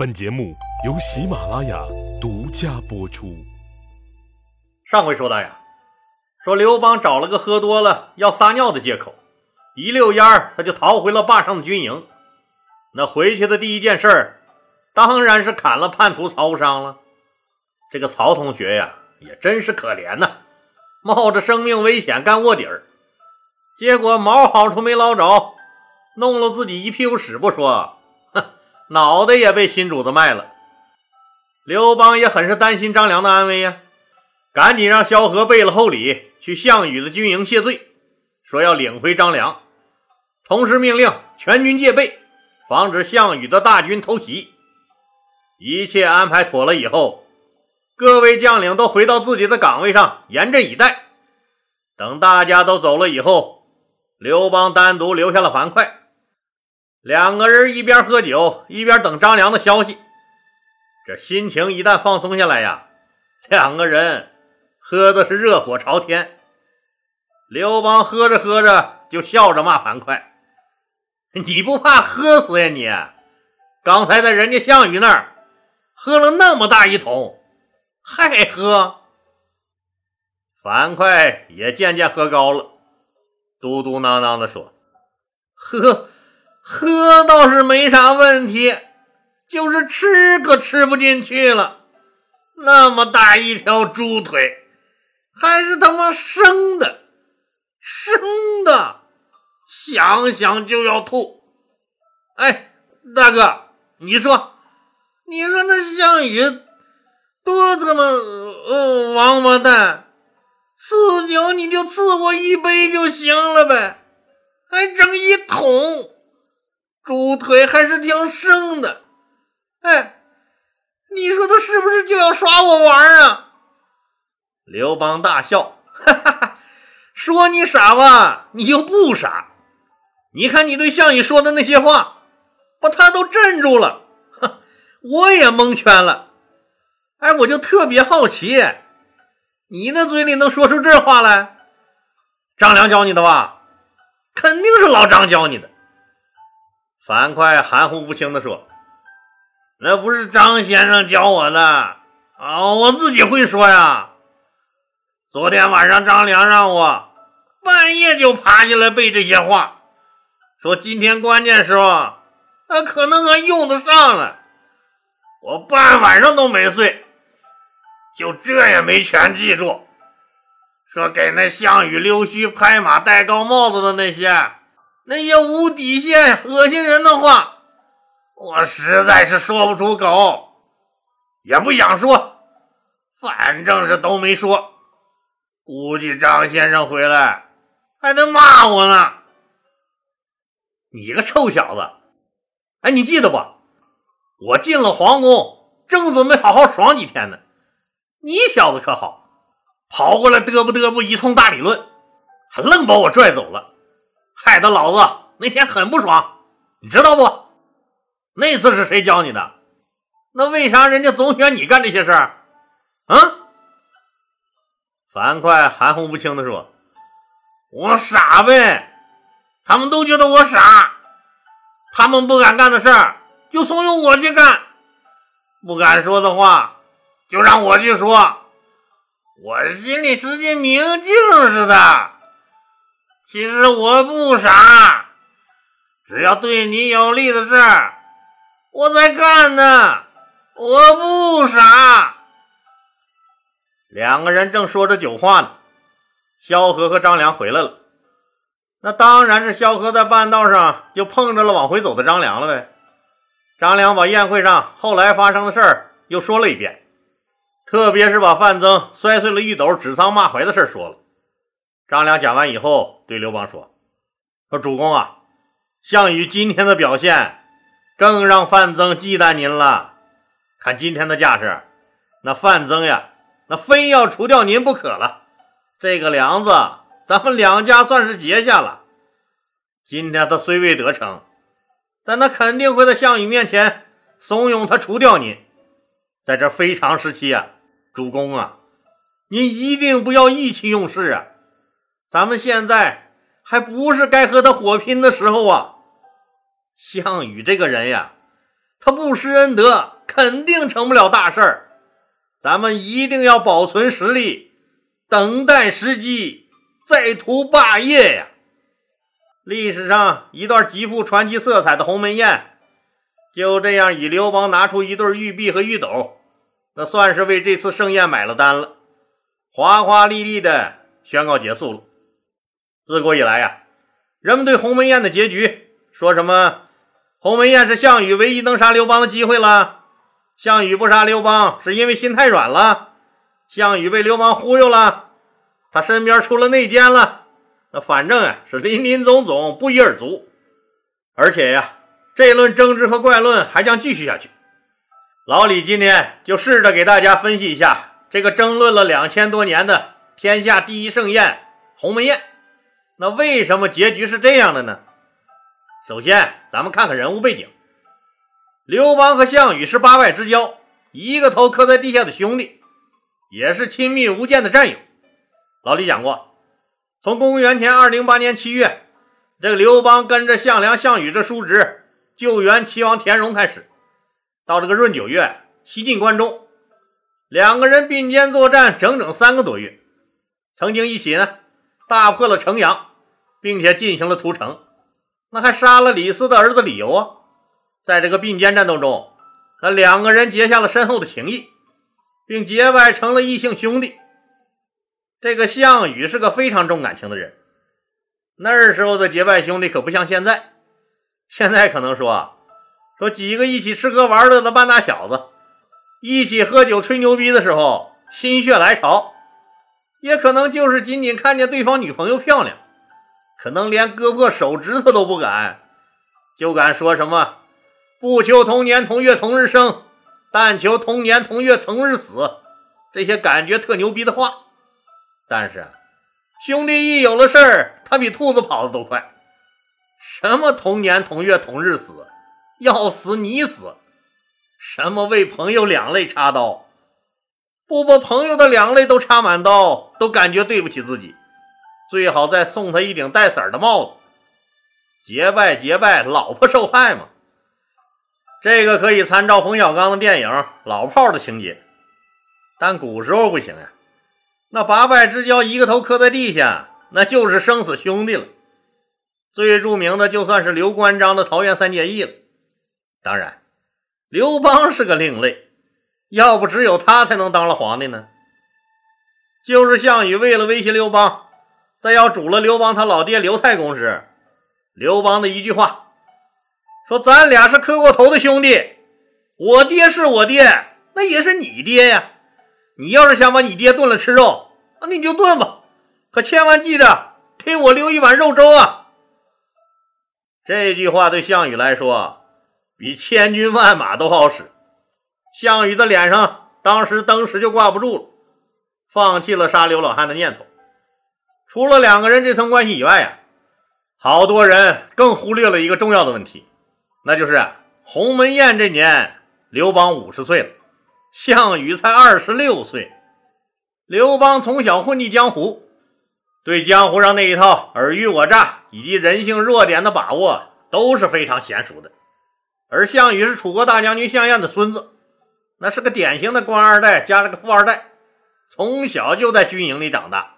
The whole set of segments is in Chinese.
本节目由喜马拉雅独家播出。上回说到呀，说刘邦找了个喝多了要撒尿的借口，一溜烟儿他就逃回了霸上的军营。那回去的第一件事儿，当然是砍了叛徒曹无伤了。这个曹同学呀，也真是可怜呐，冒着生命危险干卧底儿，结果毛好处没捞着，弄了自己一屁股屎不说，脑袋也被新主子卖了。刘邦也很是担心张良的安危呀，赶紧让萧何备了厚礼去项羽的军营谢罪，说要领回张良，同时命令全军戒备，防止项羽的大军偷袭。一切安排妥了以后，各位将领都回到自己的岗位上，严阵以待。等大家都走了以后，刘邦单独留下了樊哙。两个人一边喝酒，一边等张良的消息。这心情一旦放松下来呀，两个人喝的是热火朝天。刘邦喝着喝着就笑着骂樊哙：“你不怕喝死呀你？刚才在人家项羽那儿喝了那么大一桶，还喝？”樊哙也渐渐喝高了，嘟嘟囔囔的说：“喝。”喝倒是没啥问题，就是吃可吃不进去了。那么大一条猪腿，还是他妈生的，生的，想想就要吐。哎，大哥，你说，你说那项羽多他妈呃王八蛋，赐酒你就赐我一杯就行了呗，还整一桶。猪腿还是挺生的，哎，你说他是不是就要耍我玩啊？刘邦大笑，哈哈哈，说你傻吧，你又不傻。你看你对项羽说的那些话，把他都镇住了，哼，我也蒙圈了。哎，我就特别好奇，你那嘴里能说出这话来？张良教你的吧？肯定是老张教你的。樊哙含糊不清地说：“那不是张先生教我的啊，我自己会说呀。昨天晚上张良让我半夜就爬起来背这些话，说今天关键时候他可能还用得上了。我半晚上都没睡，就这也没全记住。说给那项羽溜须拍马戴高帽子的那些。”那些无底线、恶心人的话，我实在是说不出口，也不想说，反正是都没说。估计张先生回来还能骂我呢。你个臭小子！哎，你记得不？我进了皇宫，正准备好好爽几天呢，你小子可好，跑过来嘚啵嘚啵一通大理论，还愣把我拽走了。害得老子那天很不爽，你知道不？那次是谁教你的？那为啥人家总选你干这些事儿？啊？樊哙含糊不清的说：“我傻呗，他们都觉得我傻，他们不敢干的事儿就怂恿我去干，不敢说的话就让我去说，我心里直接明镜似的。”其实我不傻，只要对你有利的事儿，我才干呢。我不傻。两个人正说着酒话呢，萧何和张良回来了。那当然是萧何在半道上就碰着了往回走的张良了呗。张良把宴会上后来发生的事儿又说了一遍，特别是把范增摔碎了玉斗、指桑骂槐的事说了。张良讲完以后，对刘邦说：“说主公啊，项羽今天的表现，更让范增忌惮您了。看今天的架势，那范增呀，那非要除掉您不可了。这个梁子，咱们两家算是结下了。今天他虽未得逞，但他肯定会在项羽面前怂恿他除掉您。在这非常时期啊，主公啊，您一定不要意气用事啊。”咱们现在还不是该和他火拼的时候啊！项羽这个人呀，他不施恩德，肯定成不了大事儿。咱们一定要保存实力，等待时机，再图霸业呀！历史上一段极富传奇色彩的鸿门宴，就这样以刘邦拿出一对玉璧和玉斗，那算是为这次盛宴买了单了，华华丽丽的宣告结束了。自古以来呀，人们对鸿门宴的结局说什么？鸿门宴是项羽唯一能杀刘邦的机会了。项羽不杀刘邦是因为心太软了。项羽被刘邦忽悠了，他身边出了内奸了。那反正啊是林林总总，不一而足。而且呀，这轮争执和怪论还将继续下去。老李今天就试着给大家分析一下这个争论了两千多年的天下第一盛宴——鸿门宴。那为什么结局是这样的呢？首先，咱们看看人物背景。刘邦和项羽是八拜之交，一个头磕在地下的兄弟，也是亲密无间的战友。老李讲过，从公元前二零八年七月，这个刘邦跟着项梁、项羽这叔侄救援齐王田荣开始，到这个闰九月西进关中，两个人并肩作战整整三个多月，曾经一起呢大破了城阳，并且进行了屠城。那还杀了李斯的儿子李由啊！在这个并肩战斗中，那两个人结下了深厚的情谊，并结拜成了异姓兄弟。这个项羽是个非常重感情的人，那时候的结拜兄弟可不像现在。现在可能说说几个一起吃喝玩乐的半大小子，一起喝酒吹牛逼的时候心血来潮，也可能就是仅仅看见对方女朋友漂亮。可能连割破手指头都不敢，就敢说什么“不求同年同月同日生，但求同年同月同日死”这些感觉特牛逼的话。但是兄弟一有了事儿，他比兔子跑的都快。什么同年同月同日死，要死你死。什么为朋友两肋插刀，不把朋友的两肋都插满刀，都感觉对不起自己。最好再送他一顶带色的帽子，结拜结拜，老婆受害嘛。这个可以参照冯小刚的电影《老炮儿》的情节，但古时候不行呀。那八拜之交，一个头磕在地下，那就是生死兄弟了。最著名的就算是刘关张的桃园三结义了。当然，刘邦是个另类，要不只有他才能当了皇帝呢。就是项羽为了威胁刘邦。在要煮了刘邦他老爹刘太公时，刘邦的一句话说：“咱俩是磕过头的兄弟，我爹是我爹，那也是你爹呀。你要是想把你爹炖了吃肉，那你就炖吧，可千万记着给我留一碗肉粥啊。”这句话对项羽来说比千军万马都好使。项羽的脸上当时当时就挂不住了，放弃了杀刘老汉的念头。除了两个人这层关系以外呀，好多人更忽略了一个重要的问题，那就是鸿门宴这年，刘邦五十岁了，项羽才二十六岁。刘邦从小混迹江湖，对江湖上那一套尔虞我诈以及人性弱点的把握都是非常娴熟的。而项羽是楚国大将军项燕的孙子，那是个典型的官二代加了个富二代，从小就在军营里长大。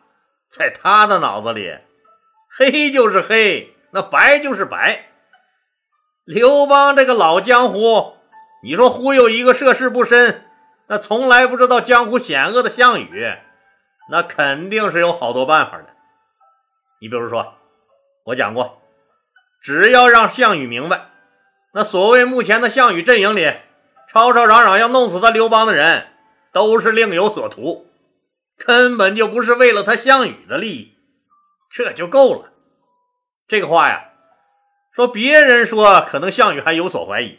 在他的脑子里，黑就是黑，那白就是白。刘邦这个老江湖，你说忽悠一个涉世不深、那从来不知道江湖险恶的项羽，那肯定是有好多办法的。你比如说，我讲过，只要让项羽明白，那所谓目前的项羽阵营里吵吵嚷嚷要弄死他刘邦的人，都是另有所图。根本就不是为了他项羽的利益，这就够了。这个话呀，说别人说可能项羽还有所怀疑，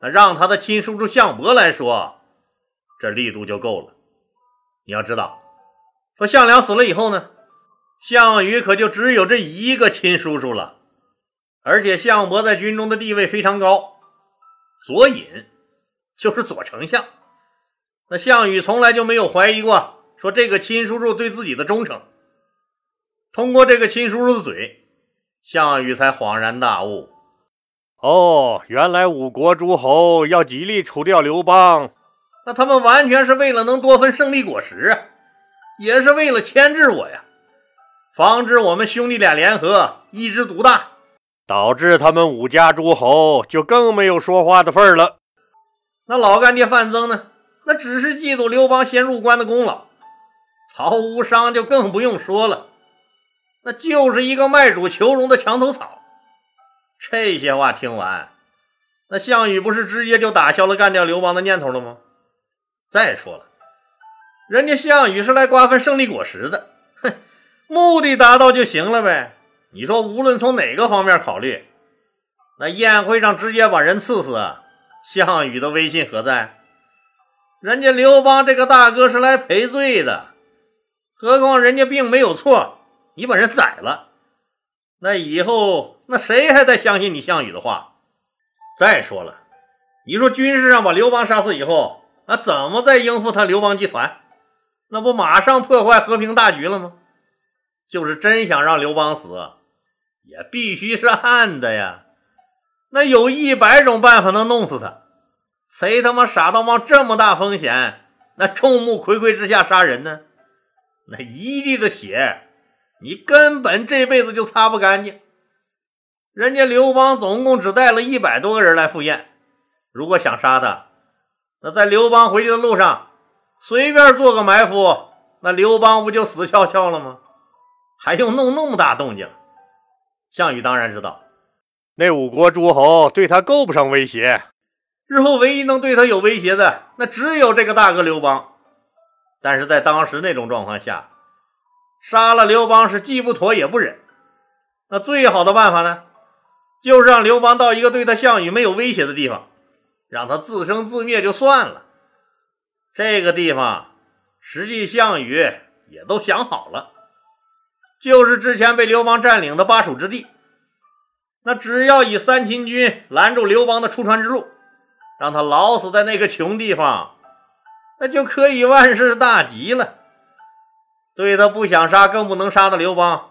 那让他的亲叔叔项伯来说，这力度就够了。你要知道，说项梁死了以后呢，项羽可就只有这一个亲叔叔了，而且项伯在军中的地位非常高，左尹就是左丞相。那项羽从来就没有怀疑过。说这个亲叔叔对自己的忠诚，通过这个亲叔叔的嘴，项羽才恍然大悟。哦，原来五国诸侯要极力除掉刘邦，那他们完全是为了能多分胜利果实，也是为了牵制我呀，防止我们兄弟俩联合一枝独大，导致他们五家诸侯就更没有说话的份儿了。那老干爹范增呢？那只是嫉妒刘邦先入关的功劳，曹无伤就更不用说了，那就是一个卖主求荣的墙头草。这些话听完，那项羽不是直接就打消了干掉刘邦的念头了吗？再说了，人家项羽是来瓜分胜利果实的，哼，目的达到就行了呗。你说无论从哪个方面考虑，那宴会上直接把人刺死，项羽的威信何在？人家刘邦这个大哥是来赔罪的，何况人家并没有错，你把人宰了。那以后，那谁还在相信你项羽的话？再说了，你说军事上把刘邦杀死以后，那怎么再应付他刘邦集团？那不马上破坏和平大局了吗？就是真想让刘邦死，也必须是暗的呀。那有一百种办法能弄死他，谁他妈傻到冒这么大风险，那众目睽睽之下杀人呢？那一地的血。你根本这辈子就擦不干净。人家刘邦总共只带了一百多个人来赴宴，如果想杀他，那在刘邦回去的路上随便做个埋伏，那刘邦不就死翘翘了吗？还用弄那么大动静？项羽当然知道，那五国诸侯对他够不上威胁，日后唯一能对他有威胁的，那只有这个大哥刘邦。但是在当时那种状况下，杀了刘邦是既不妥也不忍，那最好的办法呢，就是让刘邦到一个对他项羽没有威胁的地方，让他自生自灭就算了。这个地方，实际项羽也都想好了，就是之前被刘邦占领的巴蜀之地。那只要以三秦军拦住刘邦的出川之路，让他老死在那个穷地方，那就可以万事大吉了。对他不想杀、更不能杀的刘邦，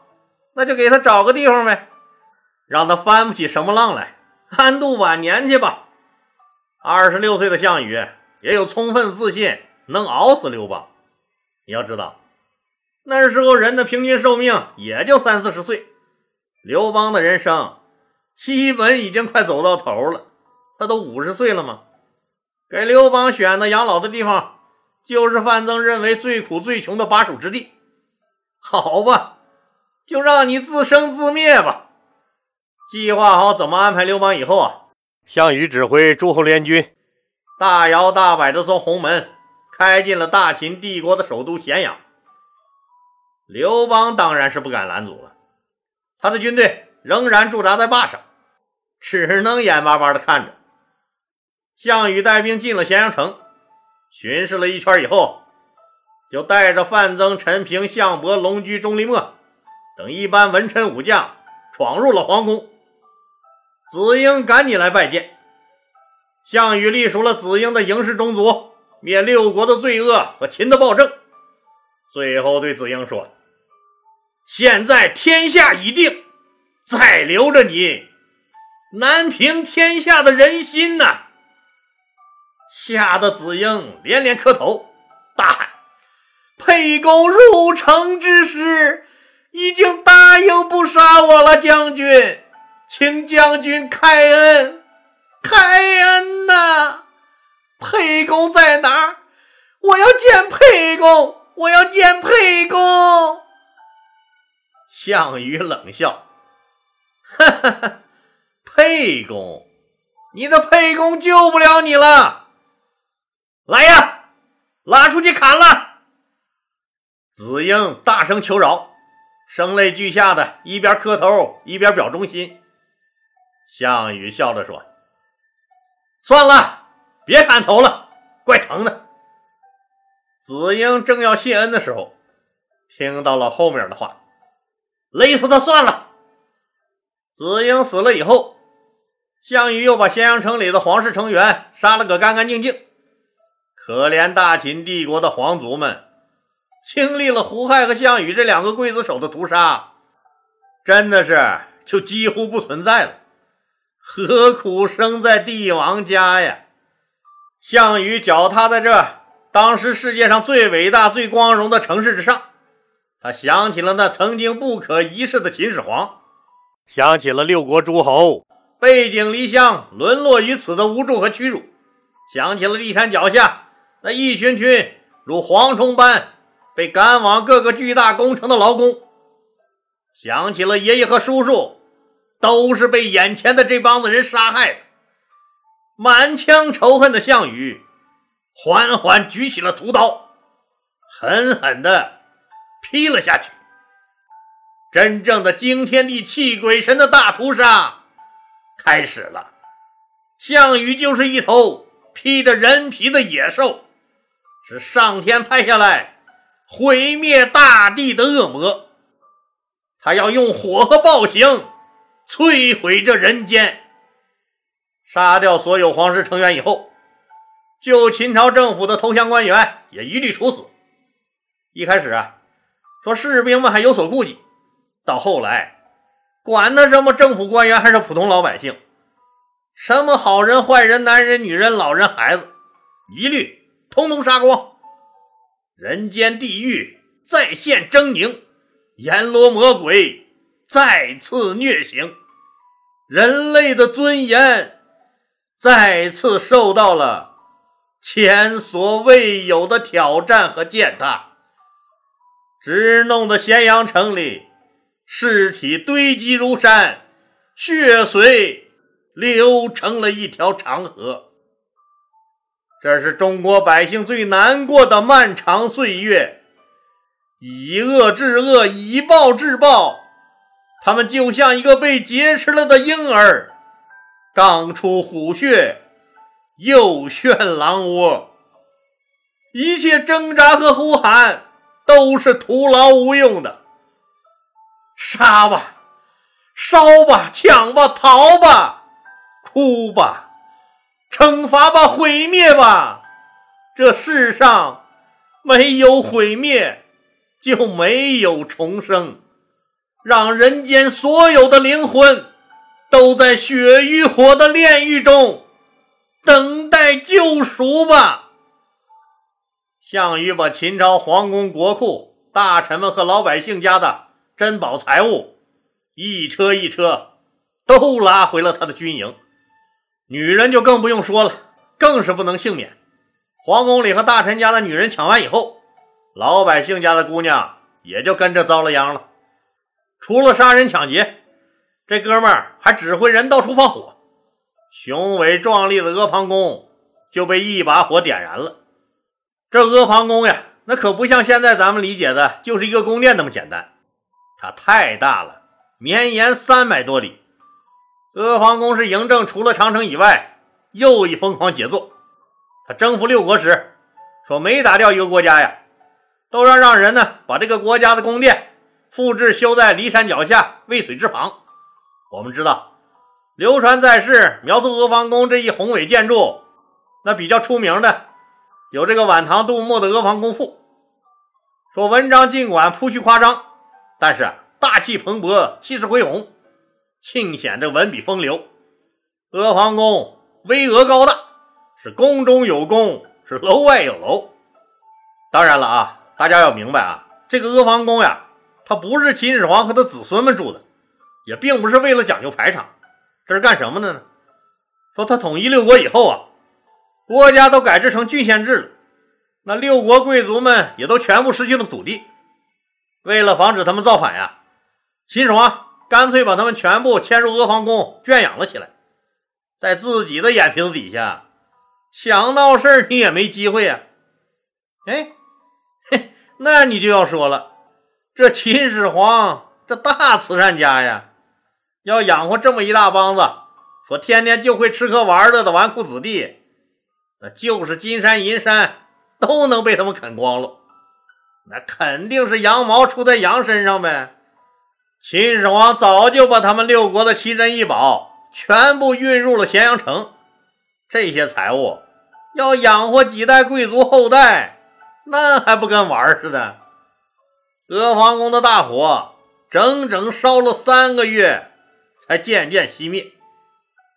那就给他找个地方呗，让他翻不起什么浪来，安度晚年去吧。二十六岁的项羽也有充分自信能熬死刘邦。你要知道，那时候人的平均寿命也就三四十岁，刘邦的人生基本已经快走到头了。他都五十岁了嘛，给刘邦选的养老的地方，就是范增认为最苦最穷的巴蜀之地。好吧，就让你自生自灭吧。计划好怎么安排刘邦以后啊？项羽指挥诸侯联军，大摇大摆地从鸿门开进了大秦帝国的首都咸阳。刘邦当然是不敢拦阻了，他的军队仍然驻扎在坝上，只能眼巴巴地看着。项羽带兵进了咸阳城，巡视了一圈以后。就带着范增、陈平、项伯、龙驹、钟离墨等一班文臣武将闯入了皇宫。子婴赶紧来拜见。项羽隶属了子婴的嬴氏宗族，灭六国的罪恶和秦的暴政。最后对子婴说：“现在天下已定，再留着你，难平天下的人心呐！”吓得子婴连连磕头，大喊。沛公入城之时，已经答应不杀我了，将军，请将军开恩，开恩呐！沛公在哪儿？我要见沛公，我要见沛公。项羽冷笑：“哈哈哈，沛公，你的沛公救不了你了。来呀，拉出去砍了！”子婴大声求饶，声泪俱下的，一边磕头一边表忠心。项羽笑着说：“算了，别砍头了，怪疼的。”子婴正要谢恩的时候，听到了后面的话：“勒死他算了。”子婴死了以后，项羽又把咸阳城里的皇室成员杀了个干干净净。可怜大秦帝国的皇族们。经历了胡亥和项羽这两个刽子手的屠杀，真的是就几乎不存在了。何苦生在帝王家呀？项羽脚踏在这当时世界上最伟大、最光荣的城市之上，他想起了那曾经不可一世的秦始皇，想起了六国诸侯背井离乡、沦落于此的无助和屈辱，想起了骊山脚下那一群群如蝗虫般被赶往各个巨大工程的劳工，想起了爷爷和叔叔。都是被眼前的这帮子人杀害的。满腔仇恨的项羽缓缓举起了屠刀，狠狠地劈了下去。真正的惊天地泣鬼神的大屠杀开始了。项羽就是一头披着人皮的野兽，是上天派下来毁灭大地的恶魔。他要用火和暴行。摧毁这人间，杀掉所有皇室成员以后，就秦朝政府的投降官员也一律处死。一开始啊，说士兵们还有所顾忌，到后来，管他什么政府官员还是普通老百姓，什么好人坏人、男人女人、老人孩子，一律通通杀光。人间地狱再现狰狞，阎罗魔鬼。再次虐刑，人类的尊严再次受到了前所未有的挑战和践踏，直弄得咸阳城里尸体堆积如山，血水流成了一条长河。这是中国百姓最难过的漫长岁月，以恶制恶，以暴制暴。他们就像一个被劫持了的婴儿，刚出虎穴，又炫狼窝。一切挣扎和呼喊都是徒劳无用的。杀吧，烧吧，抢吧，逃吧，哭吧，惩罚吧，毁灭吧。这世上没有毁灭，就没有重生。让人间所有的灵魂都在血与火的炼狱中等待救赎吧。项羽把秦朝皇宫、国库、大臣们和老百姓家的珍宝财物一车一车都拉回了他的军营，女人就更不用说了，更是不能幸免。皇宫里和大臣家的女人抢完以后，老百姓家的姑娘也就跟着遭了殃了。除了杀人抢劫，这哥们儿还指挥人到处放火，雄伟壮丽的阿房宫就被一把火点燃了。这阿房宫呀，那可不像现在咱们理解的，就是一个宫殿那么简单，它太大了，绵延三百多里。阿房宫是嬴政除了长城以外又一疯狂杰作。他征服六国时说，每打掉一个国家呀，都要让人呢把这个国家的宫殿。复制修在骊山脚下渭水之旁。我们知道，流传在世描述阿房宫这一宏伟建筑，那比较出名的有这个晚唐杜牧的《阿房宫赋》，说文章尽管铺叙夸张，但是大气蓬勃，气势恢宏，尽显这文笔风流。阿房宫巍峨高大，是宫中有宫，是楼外有楼。当然了啊，大家要明白啊，这个阿房宫呀。它不是秦始皇和他子孙们住的，也并不是为了讲究排场，这是干什么的呢？说他统一六国以后啊，国家都改制成郡县制了，那六国贵族们也都全部失去了土地。为了防止他们造反呀，秦始皇干脆把他们全部迁入阿房宫圈养了起来，在自己的眼皮子底下，想闹事你也没机会呀。哎，嘿，那你就要说了。这秦始皇这大慈善家呀，要养活这么一大帮子，说天天就会吃喝玩乐的纨绔子弟，那就是金山银山都能被他们啃光了。那肯定是羊毛出在羊身上呗。秦始皇早就把他们六国的奇珍异宝全部运入了咸阳城，这些财物要养活几代贵族后代，那还不跟玩似的。阿房宫的大火整整烧了三个月，才渐渐熄灭。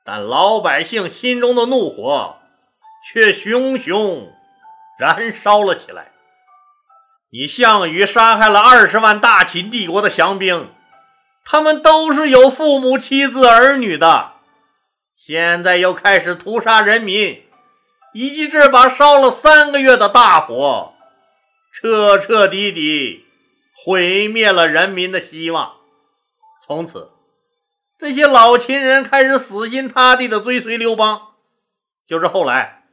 但老百姓心中的怒火却熊熊燃烧了起来。你项羽杀害了二十万大秦帝国的降兵，他们都是有父母、妻子、儿女的，现在又开始屠杀人民，以及这把烧了三个月的大火，彻彻底底毁灭了人民的希望。从此，这些老秦人开始死心塌地的追随刘邦。就是后来，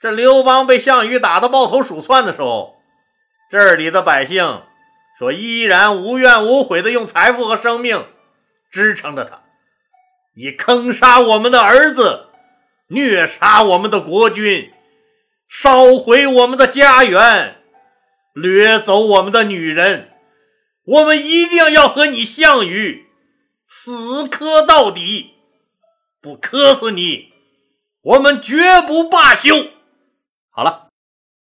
这刘邦被项羽打得抱头鼠窜的时候，这里的百姓说依然无怨无悔的用财富和生命支撑着他。你坑杀我们的儿子，虐杀我们的国君，烧毁我们的家园，掠走我们的女人，我们一定要和你项羽死磕到底！不磕死你，我们绝不罢休！好了，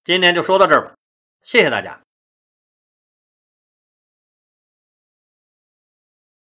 今天就说到这儿吧，谢谢大家。